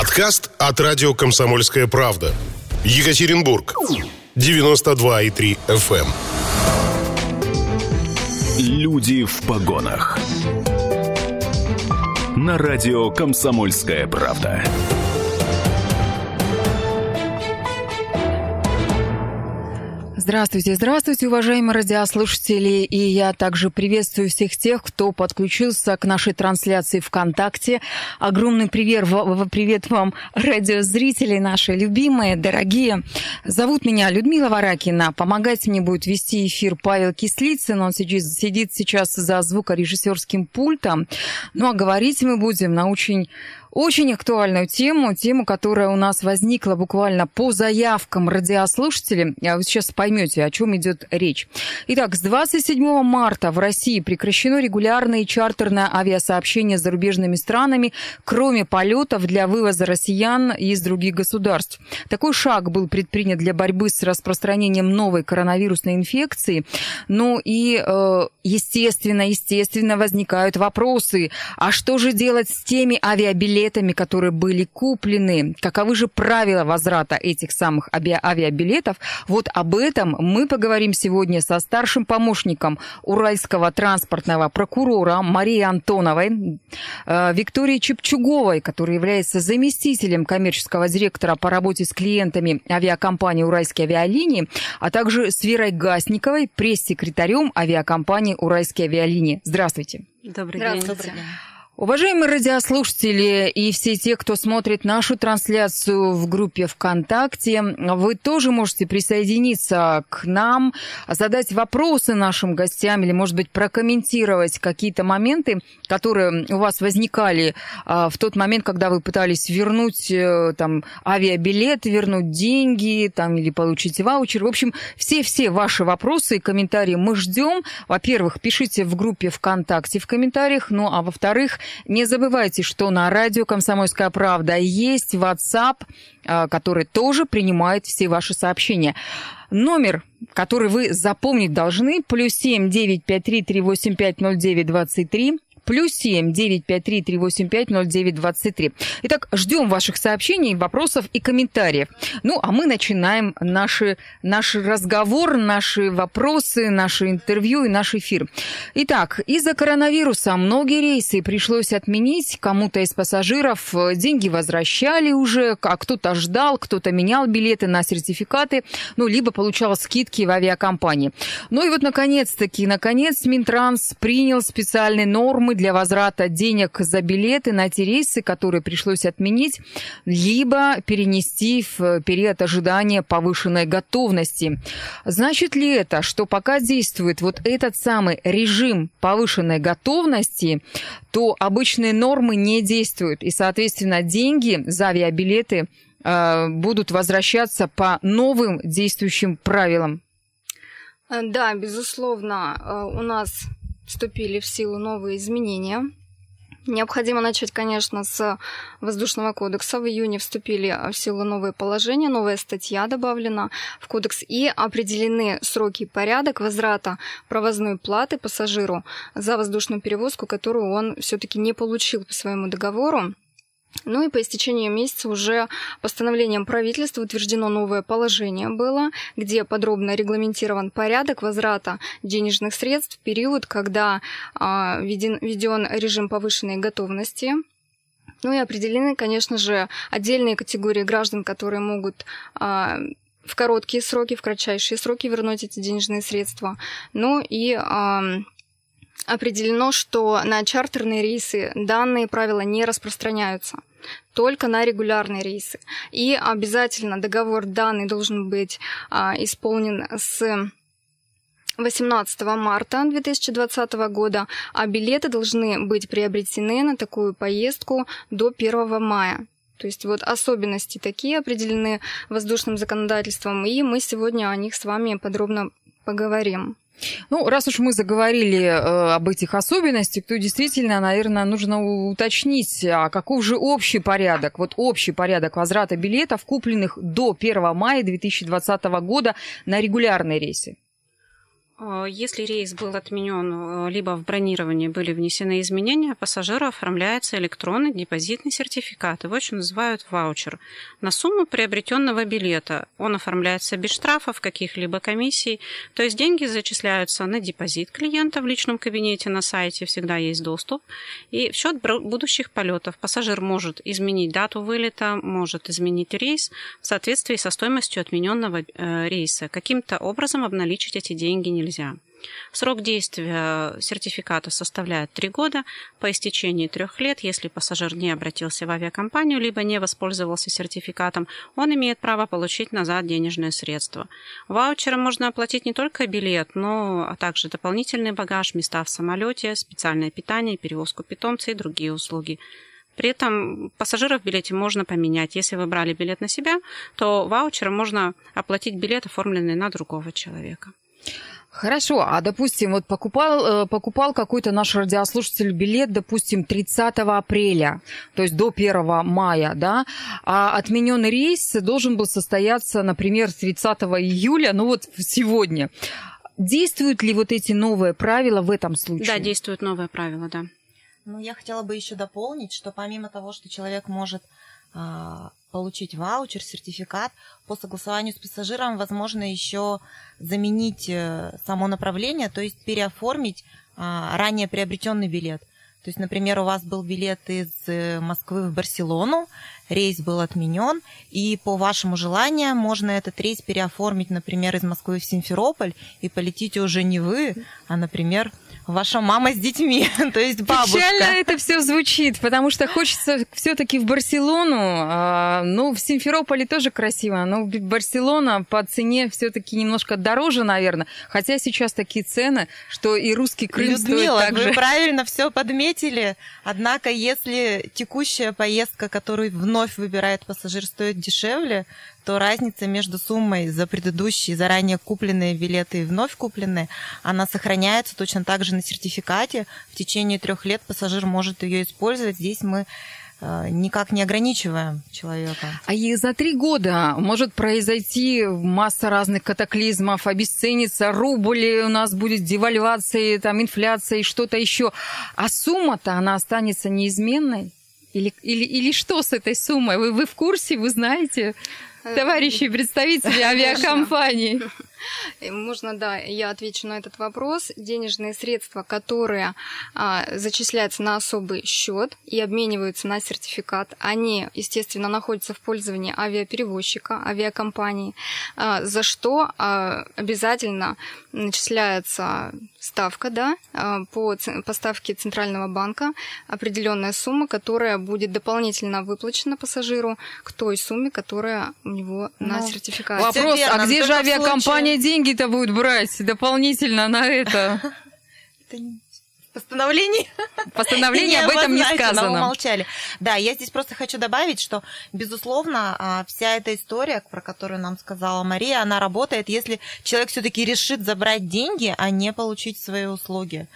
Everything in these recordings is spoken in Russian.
Подкаст от радио «Комсомольская правда». Екатеринбург. 92,3 FM. Эм. Люди в погонах. На радио «Комсомольская правда». Здравствуйте, здравствуйте, уважаемые радиослушатели. И я также приветствую всех тех, кто подключился к нашей трансляции ВКонтакте. Огромный привет, привет вам, радиозрители наши, любимые, дорогие. Зовут меня Людмила Варакина. Помогать мне будет вести эфир Павел Кислицын. Он сидит сейчас за звукорежиссерским пультом. Ну а говорить мы будем на очень очень актуальную тему, тему, которая у нас возникла буквально по заявкам радиослушателей. А вы сейчас поймете, о чем идет речь. Итак, с 27 марта в России прекращено регулярное чартерное авиасообщение с зарубежными странами, кроме полетов для вывоза россиян из других государств. Такой шаг был предпринят для борьбы с распространением новой коронавирусной инфекции. Ну и, э, естественно, естественно, возникают вопросы. А что же делать с теми авиабилетами, билетами, которые были куплены. Каковы же правила возврата этих самых авиабилетов? Вот об этом мы поговорим сегодня со старшим помощником Уральского транспортного прокурора Марией Антоновой, э, Викторией Чепчуговой, которая является заместителем коммерческого директора по работе с клиентами авиакомпании «Уральские авиалинии», а также с Верой Гасниковой, пресс-секретарем авиакомпании «Уральские авиалинии». Здравствуйте. Добрый день. Добрый день. Уважаемые радиослушатели и все те, кто смотрит нашу трансляцию в группе ВКонтакте, вы тоже можете присоединиться к нам, задать вопросы нашим гостям или, может быть, прокомментировать какие-то моменты, которые у вас возникали а, в тот момент, когда вы пытались вернуть э, там авиабилет, вернуть деньги там, или получить ваучер. В общем, все-все ваши вопросы и комментарии мы ждем. Во-первых, пишите в группе ВКонтакте в комментариях, ну а во-вторых, не забывайте, что на радио «Комсомольская правда» есть WhatsApp, а, который тоже принимает все ваши сообщения. Номер, который вы запомнить должны, плюс семь девять пять три три восемь пять ноль девять двадцать три плюс семь девять пять три три восемь пять ноль девять двадцать три. Итак, ждем ваших сообщений, вопросов и комментариев. Ну, а мы начинаем наши, наш разговор, наши вопросы, наше интервью и наш эфир. Итак, из-за коронавируса многие рейсы пришлось отменить. Кому-то из пассажиров э, деньги возвращали уже, а кто-то ждал, кто-то менял билеты на сертификаты, ну, либо получал скидки в авиакомпании. Ну и вот, наконец-таки, наконец, Минтранс принял специальные нормы для возврата денег за билеты на те рейсы, которые пришлось отменить, либо перенести в период ожидания повышенной готовности. Значит ли это, что пока действует вот этот самый режим повышенной готовности, то обычные нормы не действуют, и, соответственно, деньги за авиабилеты э, будут возвращаться по новым действующим правилам? Да, безусловно, э, у нас вступили в силу новые изменения. Необходимо начать, конечно, с Воздушного кодекса. В июне вступили в силу новые положения, новая статья добавлена в кодекс и определены сроки и порядок возврата провозной платы пассажиру за воздушную перевозку, которую он все-таки не получил по своему договору. Ну и по истечению месяца уже постановлением правительства утверждено новое положение было, где подробно регламентирован порядок возврата денежных средств в период, когда а, введен, введен режим повышенной готовности. Ну и определены, конечно же, отдельные категории граждан, которые могут а, в короткие сроки, в кратчайшие сроки вернуть эти денежные средства. Ну и а, определено, что на чартерные рейсы данные правила не распространяются только на регулярные рейсы. И обязательно договор данный должен быть а, исполнен с 18 марта 2020 года, а билеты должны быть приобретены на такую поездку до 1 мая. То есть вот особенности такие определены воздушным законодательством, и мы сегодня о них с вами подробно поговорим. Ну, раз уж мы заговорили э, об этих особенностях, то действительно, наверное, нужно уточнить, а каков же общий порядок, вот общий порядок возврата билетов, купленных до 1 мая 2020 года на регулярные рейсы? Э, если рейс был отменен, э, либо в бронировании были внесены изменения, пассажиру оформляется электронный депозитный сертификат. Его еще называют ваучер. На сумму приобретенного билета он оформляется без штрафов, каких-либо комиссий. То есть деньги зачисляются на депозит клиента в личном кабинете на сайте, всегда есть доступ. И в счет будущих полетов пассажир может изменить дату вылета, может изменить рейс в соответствии со стоимостью отмененного э, рейса. Каким-то образом обналичить эти деньги нельзя нельзя. Срок действия сертификата составляет три года. По истечении трех лет, если пассажир не обратился в авиакомпанию, либо не воспользовался сертификатом, он имеет право получить назад денежные средства. Ваучером можно оплатить не только билет, но а также дополнительный багаж, места в самолете, специальное питание, перевозку питомца и другие услуги. При этом пассажира в билете можно поменять. Если вы брали билет на себя, то ваучером можно оплатить билет, оформленный на другого человека. Хорошо, а допустим, вот покупал, э, покупал какой-то наш радиослушатель билет, допустим, 30 апреля, то есть до 1 мая, да, а отмененный рейс должен был состояться, например, 30 июля, ну вот сегодня. Действуют ли вот эти новые правила в этом случае? Да, действуют новые правила, да. Ну, я хотела бы еще дополнить, что помимо того, что человек может а, получить ваучер, сертификат. По согласованию с пассажиром возможно еще заменить э, само направление, то есть переоформить а, ранее приобретенный билет. То есть, например, у вас был билет из э, Москвы в Барселону, рейс был отменен, и по вашему желанию можно этот рейс переоформить, например, из Москвы в Симферополь, и полетите уже не вы, а, например, ваша мама с детьми, то есть бабушка. Печально это все звучит, потому что хочется все-таки в Барселону. А, ну, в Симферополе тоже красиво, но Барселона по цене все-таки немножко дороже, наверное. Хотя сейчас такие цены, что и русский Крым Людмила, стоит так вы же. правильно все подметили. Однако, если текущая поездка, которую вновь выбирает пассажир, стоит дешевле, то разница между суммой за предыдущие заранее купленные билеты и вновь купленные, она сохраняется точно так же на сертификате. В течение трех лет пассажир может ее использовать. Здесь мы э, никак не ограничиваем человека. А и за три года может произойти масса разных катаклизмов, обесценится рубль, у нас будет девальвация, там инфляция и что-то еще. А сумма-то, она останется неизменной? Или, или, или что с этой суммой? Вы, вы в курсе, вы знаете? Э, Товарищи представители авиакомпании. Можно, да, я отвечу на этот вопрос. Денежные средства, которые а, зачисляются на особый счет и обмениваются на сертификат, они, естественно, находятся в пользовании авиаперевозчика, авиакомпании, а, за что а, обязательно начисляется ставка, да, а, по, по ставке Центрального банка определенная сумма, которая будет дополнительно выплачена пассажиру к той сумме, которая у него ну, на сертификате. Вопрос, верно, а где же авиакомпания случае... деньги-то будет брать дополнительно на это? постановлении. Постановление об этом не сказано. умолчали. Да, я здесь просто хочу добавить, что, безусловно, а, вся эта история, про которую нам сказала Мария, она работает, если человек все-таки решит забрать деньги, а не получить свои услуги.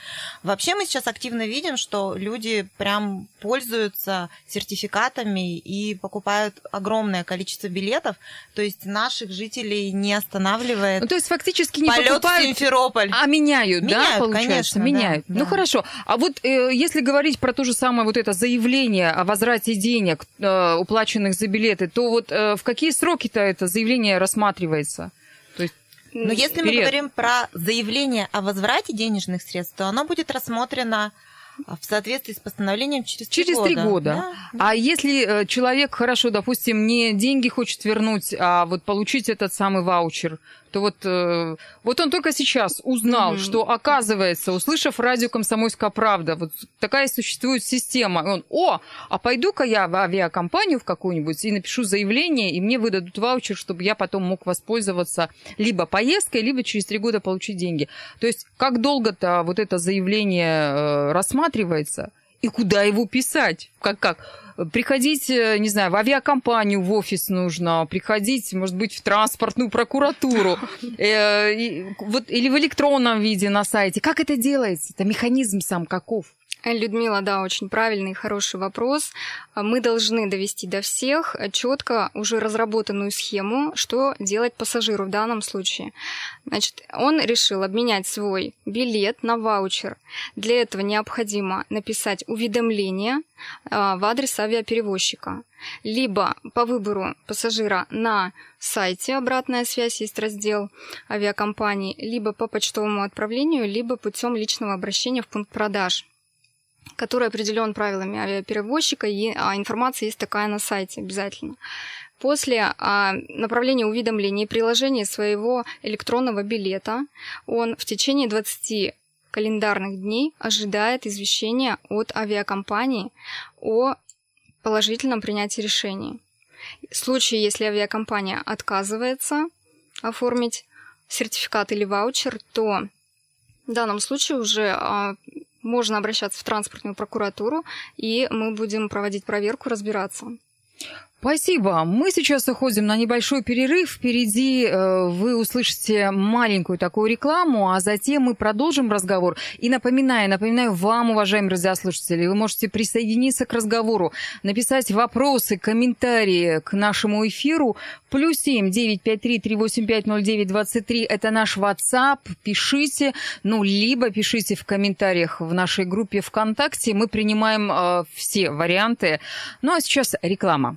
Вообще мы сейчас активно видим, что люди прям пользуются сертификатами и покупают огромное количество билетов, то есть наших жителей не останавливает. Ну, то есть фактически не покупают, в Симферополь. а меняют, меняют да, получается? Конечно, меняют. Да, ну да. хорошо. А вот э, если говорить про то же самое вот это заявление о возврате денег, э, уплаченных за билеты, то вот э, в какие сроки-то это заявление рассматривается? То есть но если мы говорим про заявление о возврате денежных средств, то оно будет рассмотрено а в соответствии с постановлением через три через года. Через три года. Да? А если э, человек, хорошо, допустим, не деньги хочет вернуть, а вот получить этот самый ваучер, то вот, э, вот он только сейчас узнал, mm-hmm. что оказывается, услышав радио «Комсомольская правда», вот такая существует система. И он, о, а пойду-ка я в авиакомпанию в какую-нибудь и напишу заявление, и мне выдадут ваучер, чтобы я потом мог воспользоваться либо поездкой, либо через три года получить деньги. То есть как долго-то вот это заявление э, рассматривается – и куда его писать? Как как? Приходить, э, не знаю, в авиакомпанию, в офис нужно, приходить, может быть, в транспортную прокуратуру, э, вот, или в электронном виде на сайте. Как это делается? Это механизм сам каков? Людмила, да, очень правильный и хороший вопрос. Мы должны довести до всех четко уже разработанную схему, что делать пассажиру в данном случае. Значит, он решил обменять свой билет на ваучер. Для этого необходимо написать уведомление а, в адрес авиаперевозчика. Либо по выбору пассажира на сайте обратная связь есть раздел авиакомпании, либо по почтовому отправлению, либо путем личного обращения в пункт продаж который определен правилами авиаперевозчика, и а, информация есть такая на сайте обязательно. После а, направления уведомлений приложения своего электронного билета он в течение 20 календарных дней ожидает извещения от авиакомпании о положительном принятии решения. В случае, если авиакомпания отказывается оформить сертификат или ваучер, то в данном случае уже а, можно обращаться в транспортную прокуратуру, и мы будем проводить проверку, разбираться. Спасибо. Мы сейчас уходим на небольшой перерыв. Впереди э, вы услышите маленькую такую рекламу, а затем мы продолжим разговор. И напоминаю, напоминаю вам, уважаемые радиослушатели, вы можете присоединиться к разговору, написать вопросы, комментарии к нашему эфиру. Плюс семь девять пять три три восемь пять ноль девять двадцать три. Это наш WhatsApp. Пишите, ну, либо пишите в комментариях в нашей группе ВКонтакте. Мы принимаем э, все варианты. Ну, а сейчас реклама.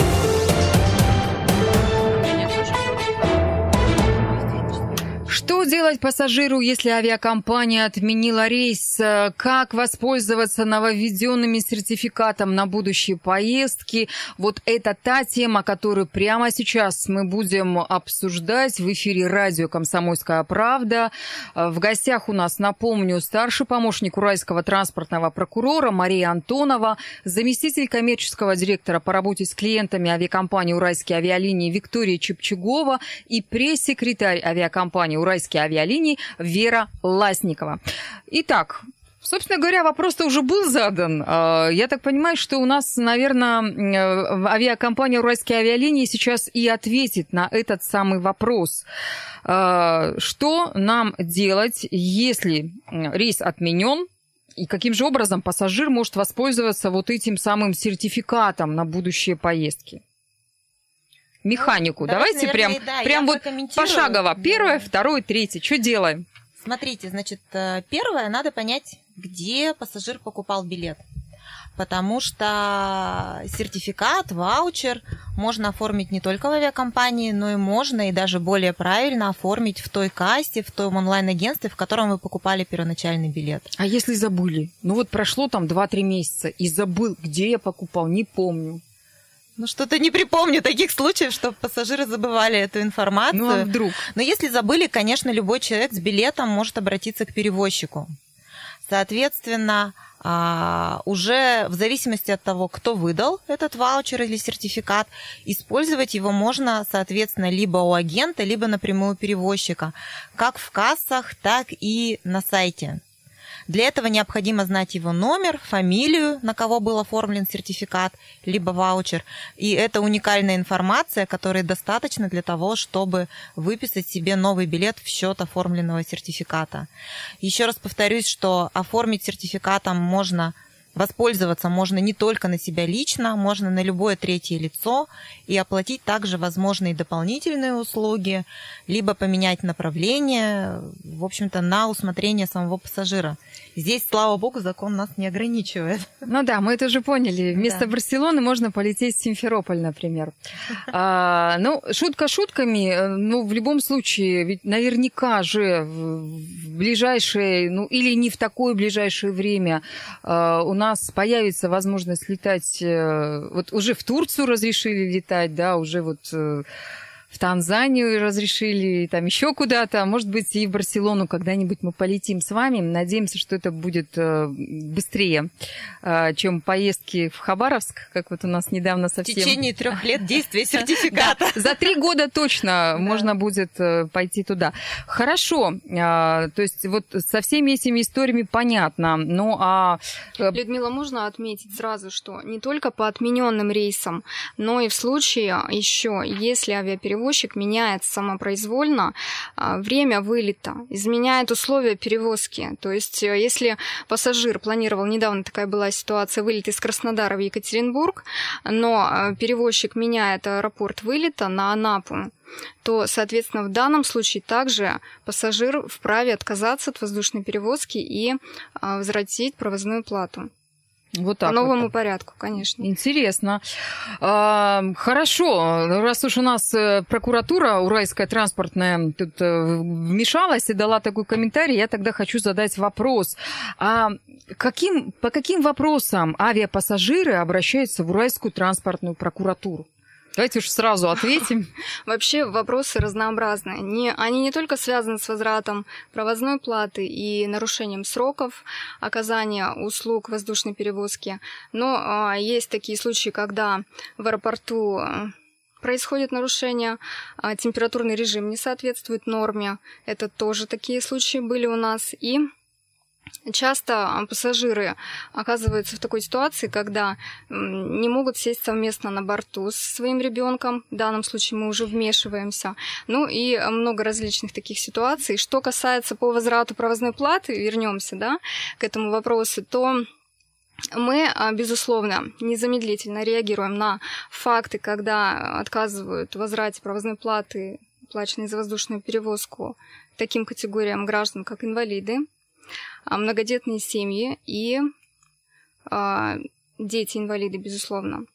Делать пассажиру, если авиакомпания отменила рейс? Как воспользоваться нововведенными сертификатом на будущие поездки? Вот это та тема, которую прямо сейчас мы будем обсуждать в эфире радио «Комсомольская правда». В гостях у нас, напомню, старший помощник Уральского транспортного прокурора Мария Антонова, заместитель коммерческого директора по работе с клиентами авиакомпании «Уральские авиалинии» Виктория Чепчугова и пресс-секретарь авиакомпании «Уральские авиалинии Вера Ласникова. Итак, Собственно говоря, вопрос-то уже был задан. А, я так понимаю, что у нас, наверное, авиакомпания «Уральские авиалинии» сейчас и ответит на этот самый вопрос. А, что нам делать, если рейс отменен, и каким же образом пассажир может воспользоваться вот этим самым сертификатом на будущие поездки? Механику. Ну, давайте, давайте наверное, прям, да, прям вот пошагово. Первое, второе, третье. Что делаем? Смотрите, значит, э, первое, надо понять, где пассажир покупал билет. Потому что сертификат, ваучер можно оформить не только в авиакомпании, но и можно и даже более правильно оформить в той касте, в том онлайн-агентстве, в котором вы покупали первоначальный билет. А если забыли? Ну вот прошло там 2-3 месяца и забыл, где я покупал, не помню. Ну, что-то не припомню таких случаев, что пассажиры забывали эту информацию. Ну, а вдруг? Но если забыли, конечно, любой человек с билетом может обратиться к перевозчику. Соответственно, а, уже в зависимости от того, кто выдал этот ваучер или сертификат, использовать его можно, соответственно, либо у агента, либо напрямую у перевозчика, как в кассах, так и на сайте. Для этого необходимо знать его номер, фамилию, на кого был оформлен сертификат, либо ваучер. И это уникальная информация, которой достаточно для того, чтобы выписать себе новый билет в счет оформленного сертификата. Еще раз повторюсь, что оформить сертификатом можно Воспользоваться можно не только на себя лично, можно на любое третье лицо и оплатить также возможные дополнительные услуги, либо поменять направление, в общем-то, на усмотрение самого пассажира. Здесь, слава богу, закон нас не ограничивает. Ну да, мы это уже поняли. Вместо да. Барселоны можно полететь в Симферополь, например. А, ну, шутка шутками, ну, в любом случае, ведь наверняка же в ближайшее, ну, или не в такое ближайшее время а, у нас появится возможность летать, э, вот уже в Турцию разрешили летать, да, уже вот э, в Танзанию разрешили, там еще куда-то, может быть, и в Барселону когда-нибудь мы полетим с вами. Надеемся, что это будет э, быстрее, э, чем поездки в Хабаровск, как вот у нас недавно совсем... В течение трех лет действия сертификата. За три года точно можно будет э, пойти туда. Хорошо, а, то есть вот со всеми этими историями понятно. Ну а... Людмила, можно отметить сразу, что не только по отмененным рейсам, но и в случае еще, если авиаперевозчик перевозчик меняет самопроизвольно а, время вылета, изменяет условия перевозки. То есть, э, если пассажир планировал, недавно такая была ситуация, вылет из Краснодара в Екатеринбург, но э, перевозчик меняет аэропорт вылета на Анапу, то, соответственно, в данном случае также пассажир вправе отказаться от воздушной перевозки и а, возвратить провозную плату. Вот так По новому вот. порядку, конечно. Интересно. А, хорошо, раз уж у нас э, прокуратура Уральская транспортная тут э, вмешалась и дала такой комментарий, я тогда хочу задать вопрос. А каким, по каким вопросам авиапассажиры обращаются в Уральскую транспортную прокуратуру? Давайте уж сразу ответим. Вообще вопросы разнообразные. Не, они не только связаны с возвратом провозной платы и нарушением сроков оказания услуг воздушной перевозки, но а, есть такие случаи, когда в аэропорту а, происходит нарушение, а, температурный режим не соответствует норме. Это тоже такие случаи были у нас. И Часто пассажиры оказываются в такой ситуации, когда не могут сесть совместно на борту с своим ребенком. В данном случае мы уже вмешиваемся. Ну и много различных таких ситуаций. Что касается по возврату провозной платы, вернемся да, к этому вопросу, то мы, а, безусловно, незамедлительно реагируем на факты, когда отказывают в возврате провозной платы, плаченной за воздушную перевозку, таким категориям граждан, как инвалиды, а, многодетные семьи и а, дети-инвалиды, безусловно.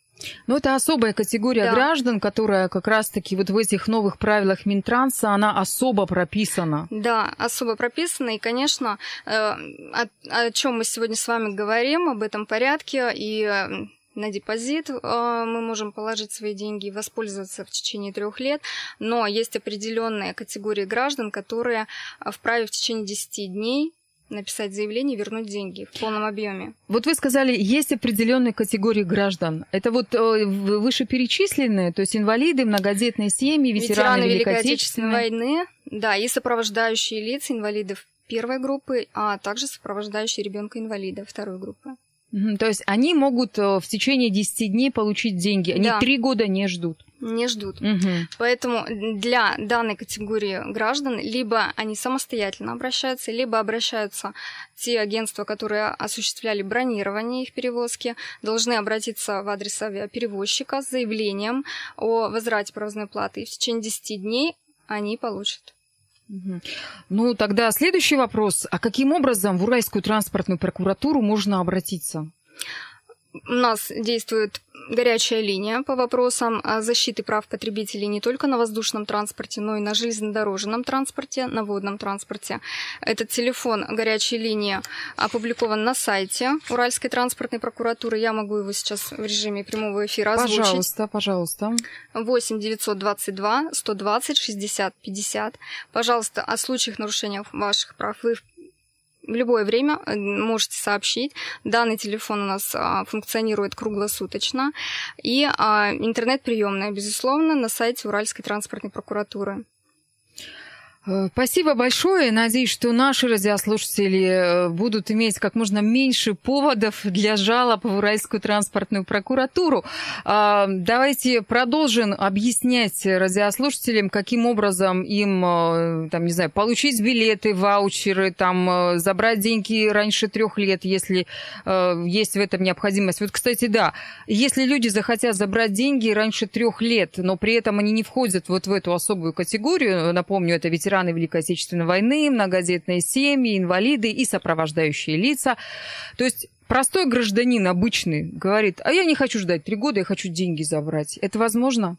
Ну, это особая категория да. граждан, которая как раз-таки вот в этих новых правилах Минтранса, она особо прописана. Да, особо прописана. И, конечно, э, о, о чем мы сегодня с вами говорим, об этом порядке и э, на депозит э, мы можем положить свои деньги и воспользоваться в течение трех лет, но есть определенные категории граждан, которые вправе в течение 10 дней написать заявление и вернуть деньги в полном объеме. Вот вы сказали, есть определенные категории граждан. Это вот э, вышеперечисленные, то есть инвалиды, многодетные семьи, ветераны, ветераны Великой Отечественной войны, да, и сопровождающие лица инвалидов первой группы, а также сопровождающие ребенка инвалида второй группы. То есть они могут э, в течение 10 дней получить деньги, они да. 3 года не ждут не ждут. Угу. Поэтому для данной категории граждан либо они самостоятельно обращаются, либо обращаются те агентства, которые осуществляли бронирование их перевозки, должны обратиться в адрес авиаперевозчика с заявлением о возврате провозной платы. И в течение 10 дней они получат. Ну, тогда следующий вопрос. А каким образом в Уральскую транспортную прокуратуру можно обратиться? У нас действует горячая линия по вопросам защиты прав потребителей не только на воздушном транспорте, но и на железнодорожном транспорте, на водном транспорте. Этот телефон горячей линии опубликован на сайте Уральской транспортной прокуратуры. Я могу его сейчас в режиме прямого эфира озвучить. Пожалуйста, пожалуйста. 8 922 120 60 50. Пожалуйста, о случаях нарушения ваших прав вы в любое время э, можете сообщить. Данный телефон у нас а, функционирует круглосуточно. И а, интернет-приемная, безусловно, на сайте Уральской транспортной прокуратуры. Э, спасибо большое. Надеюсь, что наши радиослушатели э, будут иметь как можно меньше поводов для жалоб в Уральскую транспортную прокуратуру. А, давайте продолжим объяснять радиослушателям, каким образом им, э, там, не знаю, получить билеты, ваучеры, там, забрать деньги раньше трех лет, если есть в этом необходимость. Вот, кстати, да, если люди захотят забрать деньги раньше трех лет, но при этом они не входят вот в эту особую категорию, напомню, это ветераны ветераны Великой Отечественной войны, многодетные семьи, инвалиды и сопровождающие лица. То есть простой гражданин обычный говорит, а я не хочу ждать три года, я хочу деньги забрать. Это возможно?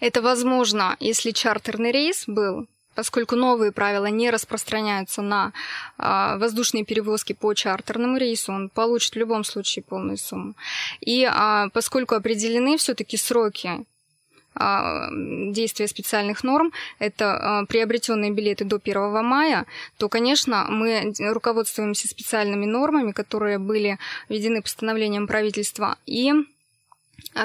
Это возможно, если чартерный рейс был, поскольку новые правила не распространяются на а, воздушные перевозки по чартерному рейсу, он получит в любом случае полную сумму. И а, поскольку определены все-таки сроки действия специальных норм, это а, приобретенные билеты до 1 мая, то, конечно, мы руководствуемся специальными нормами, которые были введены постановлением правительства, и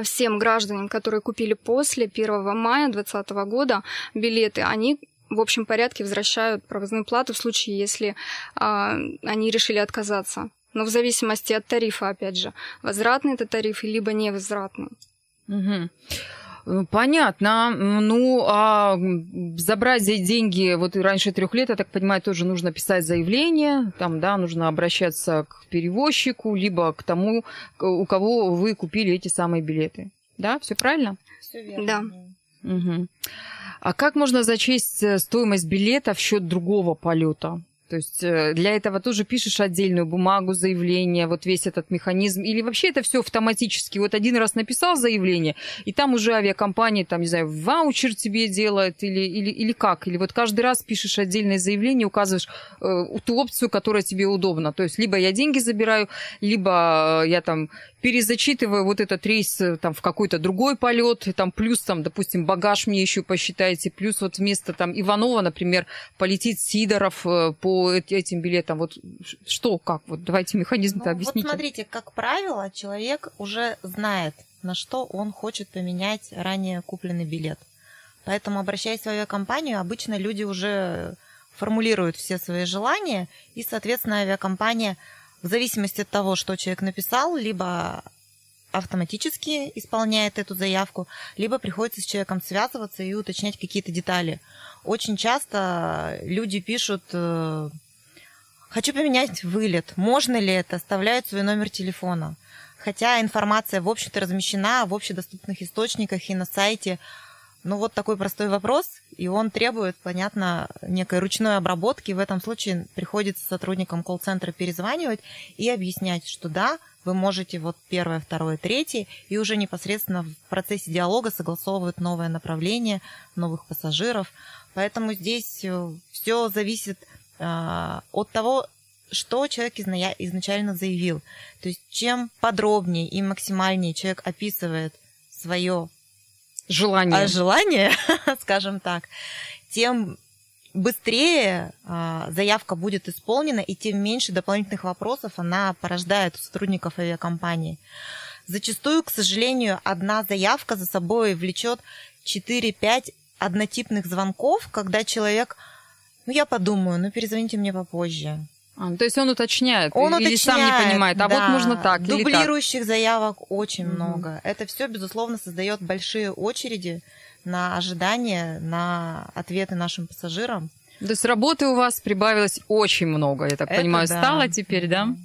всем гражданам, которые купили после 1 мая 2020 года билеты, они в общем порядке возвращают провозную плату в случае, если э, они решили отказаться. Но в зависимости от тарифа, опять же, возвратный это тариф, либо невозвратный. Угу. Понятно. Ну, а забрать деньги, вот раньше трех лет, я так понимаю, тоже нужно писать заявление, там, да, нужно обращаться к перевозчику, либо к тому, у кого вы купили эти самые билеты. Да, все правильно? Все верно. Да. Угу. А как можно зачесть э, стоимость билета в счет другого полета? То есть э, для этого тоже пишешь отдельную бумагу, заявление, вот весь этот механизм. Или вообще это все автоматически. Вот один раз написал заявление, и там уже авиакомпания, там, не знаю, ваучер тебе делает, или, или, или как? Или вот каждый раз пишешь отдельное заявление, указываешь э, ту опцию, которая тебе удобна. То есть либо я деньги забираю, либо э, я там перезачитываю вот этот рейс э, там в какой-то другой полет, там плюс там, допустим, багаж мне еще посчитайте, плюс вот вместо там Иванова, например, полетит Сидоров по этим билетам? Вот что, как? Вот давайте механизм-то ну, объясните. Вот смотрите, как правило, человек уже знает, на что он хочет поменять ранее купленный билет. Поэтому, обращаясь в авиакомпанию, обычно люди уже формулируют все свои желания, и, соответственно, авиакомпания в зависимости от того, что человек написал, либо автоматически исполняет эту заявку, либо приходится с человеком связываться и уточнять какие-то детали. Очень часто люди пишут, э, хочу поменять вылет, можно ли это, оставляют свой номер телефона. Хотя информация, в общем-то, размещена в общедоступных источниках и на сайте. Ну, вот такой простой вопрос, и он требует, понятно, некой ручной обработки. В этом случае приходится сотрудникам колл-центра перезванивать и объяснять, что да, вы можете вот первое, второе, третье, и уже непосредственно в процессе диалога согласовывать новое направление, новых пассажиров. Поэтому здесь э, все зависит а, от того, что человек изначально заявил. То есть чем подробнее и максимальнее человек описывает свое желание, а, желание скажем так, тем быстрее а, заявка будет исполнена, и тем меньше дополнительных вопросов она порождает у сотрудников авиакомпании. Зачастую, к сожалению, одна заявка за собой влечет 4-5 однотипных звонков, когда человек, ну я подумаю, ну перезвоните мне попозже. А, то есть он уточняет, он или уточняет, сам не понимает, а да, вот можно так. Дублирующих так. заявок очень угу. много. Это все, безусловно, создает большие очереди на ожидание, на ответы нашим пассажирам. То есть работы у вас прибавилось очень много, я так Это понимаю, да. стало теперь, да?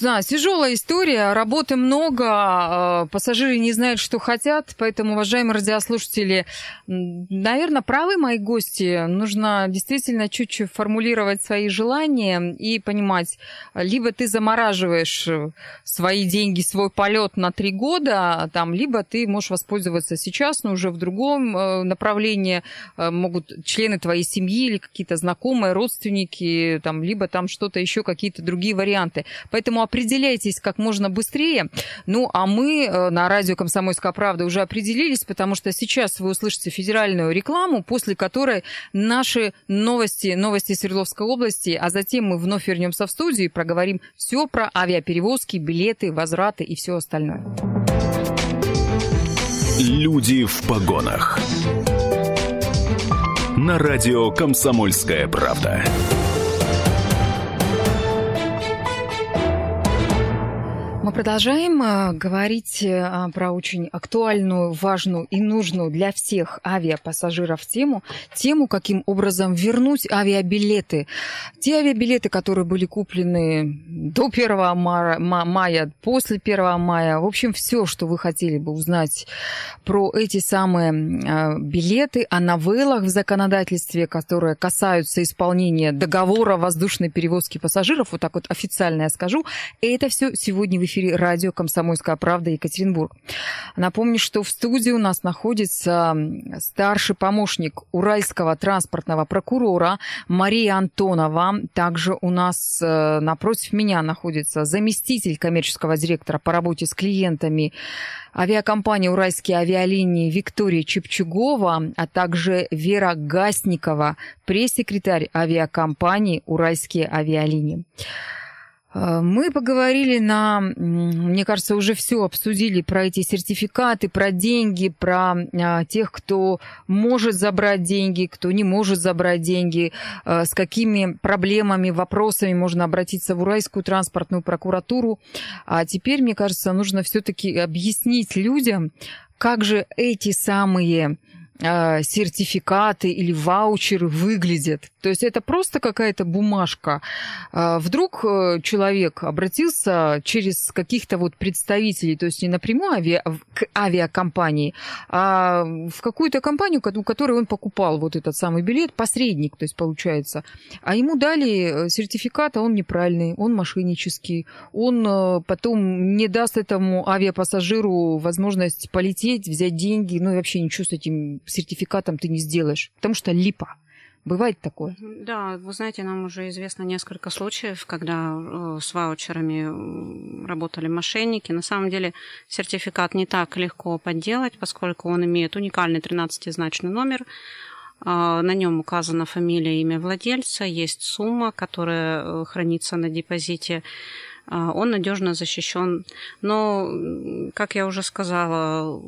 Да, тяжелая история, работы много, а, пассажиры не знают, что хотят, поэтому, уважаемые радиослушатели, наверное, правы мои гости, нужно действительно чуть-чуть формулировать свои желания и понимать, либо ты замораживаешь э, свои деньги, свой полет на три года, там, либо ты можешь воспользоваться сейчас, но уже в другом э, направлении э, могут члены твоей семьи или какие-то знакомые, родственники, там, либо там что-то еще, какие-то другие варианты. Поэтому определяйтесь как можно быстрее. Ну, а мы э, на радио «Комсомольская правда» уже определились, потому что сейчас вы услышите федеральную рекламу, после которой наши новости, новости Свердловской области, а затем мы вновь вернемся в студию и проговорим все про авиаперевозки, билеты, возвраты и все остальное. Люди в погонах. На радио «Комсомольская правда». Мы продолжаем э, говорить э, про очень актуальную, важную и нужную для всех авиапассажиров тему, тему, каким образом вернуть авиабилеты. Те авиабилеты, которые были куплены до 1 мая, после 1 мая, в общем, все, что вы хотели бы узнать про эти самые э, билеты, о новеллах в законодательстве, которые касаются исполнения договора воздушной перевозки пассажиров, вот так вот официально я скажу, это все сегодня в эфире эфире радио «Комсомольская правда» Екатеринбург. Напомню, что в студии у нас находится старший помощник Уральского транспортного прокурора Мария Антонова. Также у нас э, напротив меня находится заместитель коммерческого директора по работе с клиентами авиакомпании «Уральские авиалинии» Виктория Чепчугова, а также Вера Гасникова, пресс-секретарь авиакомпании «Уральские авиалинии». Э, мы поговорили на, мне кажется, уже все обсудили про эти сертификаты, про деньги, про а, тех, кто может забрать деньги, кто не может забрать деньги, э, с какими проблемами, вопросами можно обратиться в Уральскую транспортную прокуратуру. А теперь, мне кажется, нужно все-таки объяснить людям, как же эти самые сертификаты или ваучеры выглядят. То есть это просто какая-то бумажка. А, вдруг э, человек обратился через каких-то вот представителей, то есть не напрямую авиа, к авиакомпании, а в какую-то компанию, у которой он покупал вот этот самый билет, посредник, то есть получается. А ему дали э, сертификат, а он неправильный, он мошеннический, он э, потом не даст этому авиапассажиру возможность полететь, взять деньги, ну и вообще ничего с этим сертификатом ты не сделаешь, потому что липа. Бывает такое? Да, вы знаете, нам уже известно несколько случаев, когда э, с ваучерами работали мошенники. На самом деле сертификат не так легко подделать, поскольку он имеет уникальный 13-значный номер. А, на нем указана фамилия, имя владельца, есть сумма, которая э, хранится на депозите он надежно защищен. Но, как я уже сказала,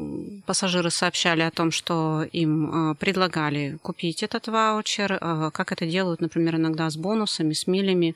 пассажиры сообщали о том, что им а, предлагали купить этот ваучер, а, как это делают, например, иногда с бонусами, с милями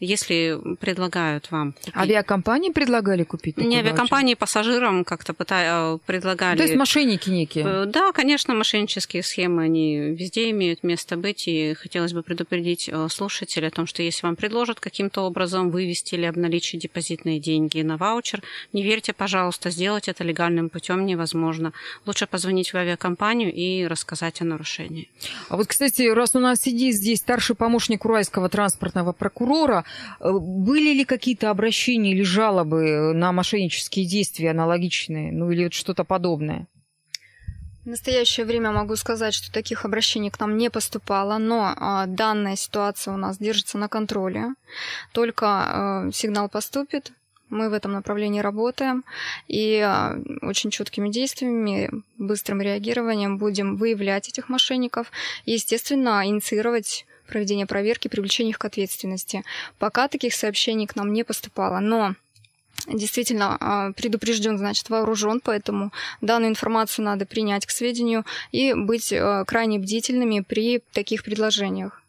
если предлагают вам. Купить. Авиакомпании предлагали купить? Не авиакомпании, пассажирам как-то пытая, предлагали. То есть мошенники некие? Э, да, конечно, мошеннические схемы, они везде имеют место быть, и хотелось бы предупредить э, слушателей о том, что если вам предложат каким-то образом вывести или обналичить депозитные деньги на ваучер, не верьте, пожалуйста, сделать это легальным путем невозможно. Лучше позвонить в авиакомпанию и рассказать о нарушении. А вот, кстати, раз у нас сидит здесь старший помощник Уральского транспортного прокурора, Э, были ли какие-то обращения или жалобы на мошеннические действия аналогичные, ну или что-то подобное? В настоящее время могу сказать, что таких обращений к нам не поступало, но а, данная ситуация у нас держится на контроле. Только а, сигнал поступит, мы в этом направлении работаем и а, очень четкими действиями, быстрым реагированием будем выявлять этих мошенников и, естественно, инициировать проведения проверки, привлечения их к ответственности. Пока таких сообщений к нам не поступало, но действительно а, предупрежден, значит, вооружен, поэтому данную информацию надо принять к сведению и быть а, крайне бдительными при таких предложениях.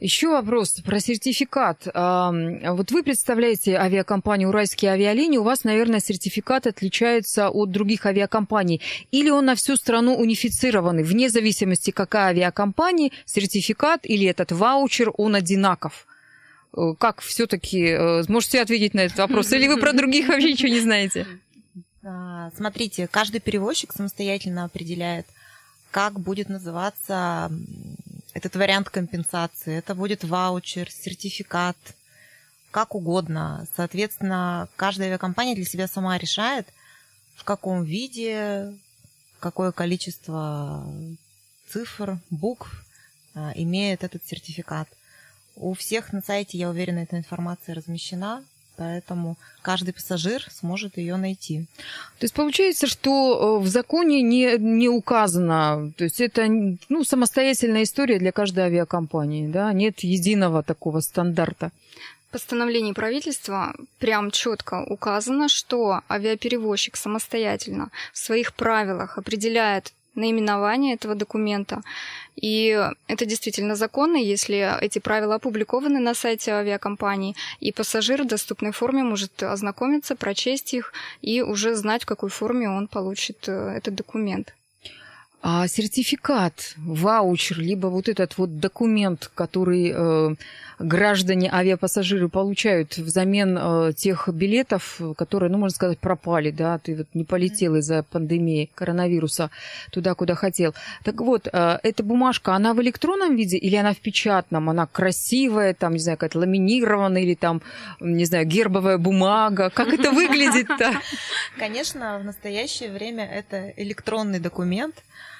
Еще вопрос про сертификат. Вот вы представляете авиакомпанию «Уральские авиалинии», у вас, наверное, сертификат отличается от других авиакомпаний. Или он на всю страну унифицированный, вне зависимости, какая авиакомпания, сертификат или этот ваучер, он одинаков? Э, как все-таки, э, можете ответить на этот вопрос? Или вы про других вообще ничего не знаете? А, смотрите, каждый перевозчик самостоятельно определяет, как будет называться этот вариант компенсации. Это будет ваучер, сертификат, как угодно. Соответственно, каждая авиакомпания для себя сама решает, в каком виде, какое количество цифр, букв а, имеет этот сертификат. У всех на сайте, я уверена, эта информация размещена поэтому каждый пассажир сможет ее найти. То есть получается, что э, в законе не, не указано, то есть это ну, самостоятельная история для каждой авиакомпании, да, нет единого такого стандарта. В постановлении правительства прям четко указано, что авиаперевозчик самостоятельно в своих правилах определяет наименование этого документа. И это действительно законно, если эти правила опубликованы на сайте авиакомпании, и пассажир в доступной форме может ознакомиться, прочесть их и уже знать, в какой форме он получит э, этот документ. А сертификат, ваучер, либо вот этот вот документ, который э, граждане, авиапассажиры получают взамен э, тех билетов, которые, ну, можно сказать, пропали, да, ты вот не полетел из-за пандемии коронавируса туда, куда хотел. Так вот, э, эта бумажка, она в электронном виде или она в печатном? Она красивая, там, не знаю, какая-то ламинированная или там, не знаю, гербовая бумага? Как это выглядит-то? Конечно, в настоящее время это электронный документ,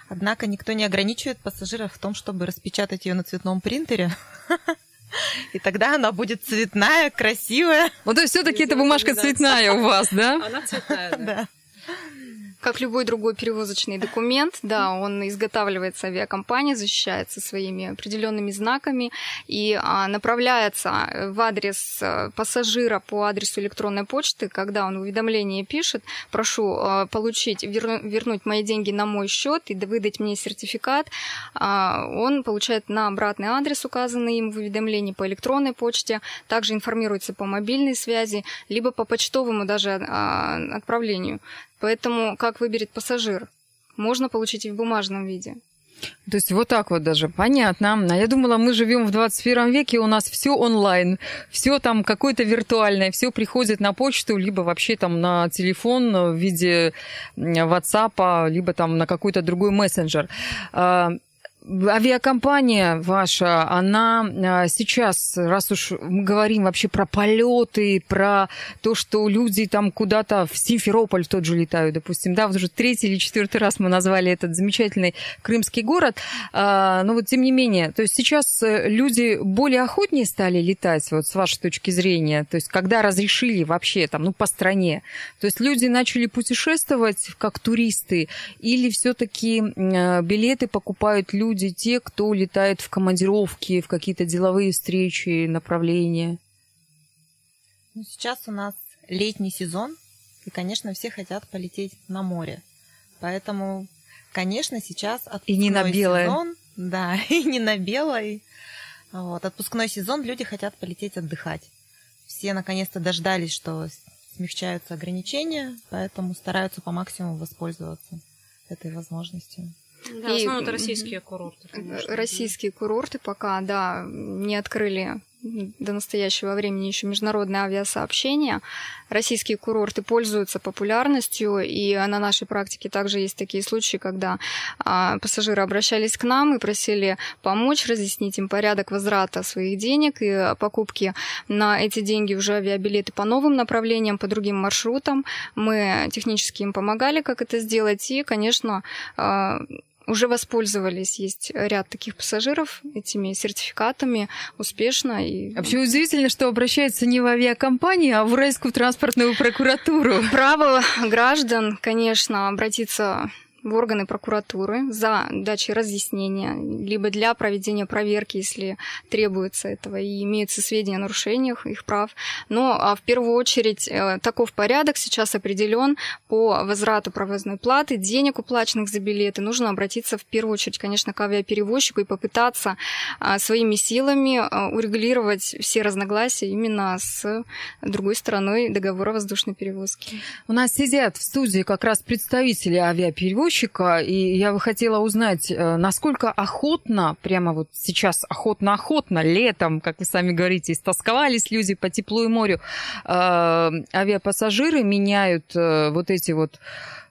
Однако никто не ограничивает пассажиров в том, чтобы распечатать ее на цветном принтере. И тогда она будет цветная, красивая. Вот то есть все-таки эта бумажка цветная у вас, да? Она цветная, да. Как любой другой перевозочный документ, да, он изготавливается авиакомпанией, защищается своими определенными знаками и а, направляется в адрес э, пассажира по адресу электронной почты, когда он уведомление пишет, прошу а, получить, верну, вернуть мои деньги на мой счет и выдать мне сертификат, а, он получает на обратный адрес, указанный им в уведомлении по электронной почте, также информируется по мобильной связи, либо по почтовому даже а, отправлению. Поэтому как выберет пассажир? Можно получить и в бумажном виде. То есть вот так вот даже, понятно. А я думала, мы живем в 21 веке, у нас все онлайн, все там какое-то виртуальное, все приходит на почту, либо вообще там на телефон в виде WhatsApp, либо там на какой-то другой мессенджер. Авиакомпания ваша, она а, сейчас, раз уж мы говорим вообще про полеты, про то, что люди там куда-то в Симферополь тот же летают, допустим, да, вот уже третий или четвертый раз мы назвали этот замечательный крымский город, а, но вот тем не менее, то есть сейчас э, люди более охотнее стали летать, вот с вашей точки зрения, то есть когда разрешили вообще там, ну, по стране, то есть люди начали путешествовать как туристы или все-таки э, билеты покупают люди, люди те, кто летает в командировки, в какие-то деловые встречи, направления? Ну, сейчас у нас летний сезон, и, конечно, все хотят полететь на море. Поэтому, конечно, сейчас отпускной и не на белое. сезон, да, и не на белое. Вот, отпускной сезон люди хотят полететь отдыхать. Все наконец-то дождались, что смягчаются ограничения, поэтому стараются по максимуму воспользоваться этой возможностью. Да, и, в основном это российские курорты. Конечно, российские да. курорты пока, да, не открыли до настоящего времени еще международное авиасообщение. Российские курорты пользуются популярностью, и на нашей практике также есть такие случаи, когда а, пассажиры обращались к нам и просили помочь, разъяснить им порядок возврата своих денег и покупки на эти деньги уже авиабилеты по новым направлениям, по другим маршрутам. Мы технически им помогали, как это сделать, и, конечно, а, уже воспользовались. Есть ряд таких пассажиров этими сертификатами успешно. И... Вообще удивительно, что обращаются не в авиакомпании, а в Уральскую транспортную прокуратуру. Право граждан, конечно, обратиться в органы прокуратуры за дачей разъяснения, либо для проведения проверки, если требуется этого, и имеются сведения о нарушениях их прав. Но а в первую очередь э, таков порядок сейчас определен по возврату провозной платы, денег, уплаченных за билеты. Нужно обратиться в первую очередь, конечно, к авиаперевозчику и попытаться а, своими силами а, урегулировать все разногласия именно с другой стороной договора воздушной перевозки. У нас сидят в студии как раз представители авиаперевозчиков, перевозчика, и я бы хотела узнать, э, насколько охотно, прямо вот сейчас охотно-охотно, летом, как вы сами говорите, истосковались люди по теплу и морю, э, авиапассажиры меняют э, вот эти вот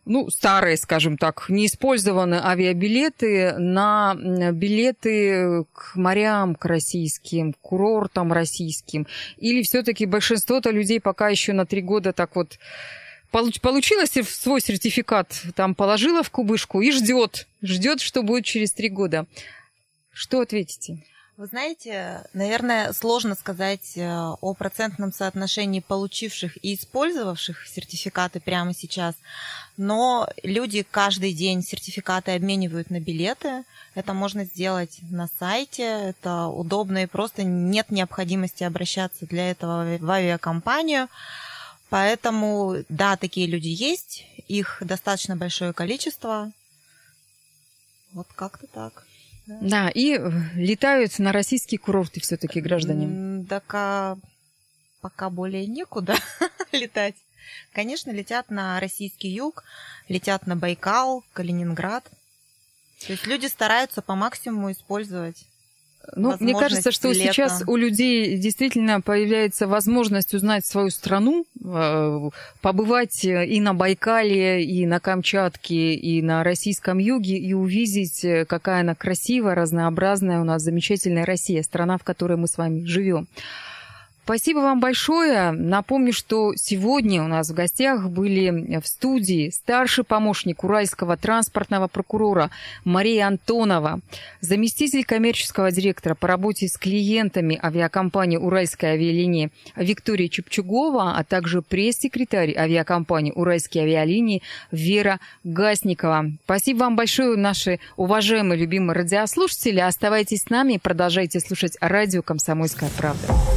ну, старые, скажем так, неиспользованные авиабилеты на билеты к морям, к российским, к курортам российским? Или все-таки большинство-то людей пока еще на три года так вот получила свой сертификат, там положила в кубышку и ждет, ждет, что будет через три года. Что ответите? Вы знаете, наверное, сложно сказать э, о процентном соотношении получивших и использовавших сертификаты прямо сейчас, но люди каждый день сертификаты обменивают на билеты. Это можно сделать на сайте, это удобно и просто нет необходимости обращаться для этого в авиакомпанию. Поэтому, да, такие люди есть, их достаточно большое количество. Вот как-то так. Да. да, и э, летают на российские курорты все-таки граждане. Так а пока более некуда летать. Конечно, летят на российский юг, летят на Байкал, Калининград. То есть люди стараются по максимуму использовать ну, мне кажется, что лета. сейчас у людей действительно появляется возможность узнать свою страну, э, побывать и на Байкале, и на Камчатке, и на российском юге, и увидеть, э, какая она красивая, разнообразная у нас замечательная Россия, страна, в которой мы с вами живем. Спасибо вам большое. Напомню, что сегодня у нас в гостях были в студии старший помощник Уральского транспортного прокурора Мария Антонова, заместитель коммерческого директора по работе с клиентами авиакомпании «Уральская авиалиния» Виктория Чепчугова, а также пресс-секретарь авиакомпании «Уральские авиалинии» Вера Гасникова. Спасибо вам большое, наши уважаемые, любимые радиослушатели. Оставайтесь с нами и продолжайте слушать радио «Комсомольская правда».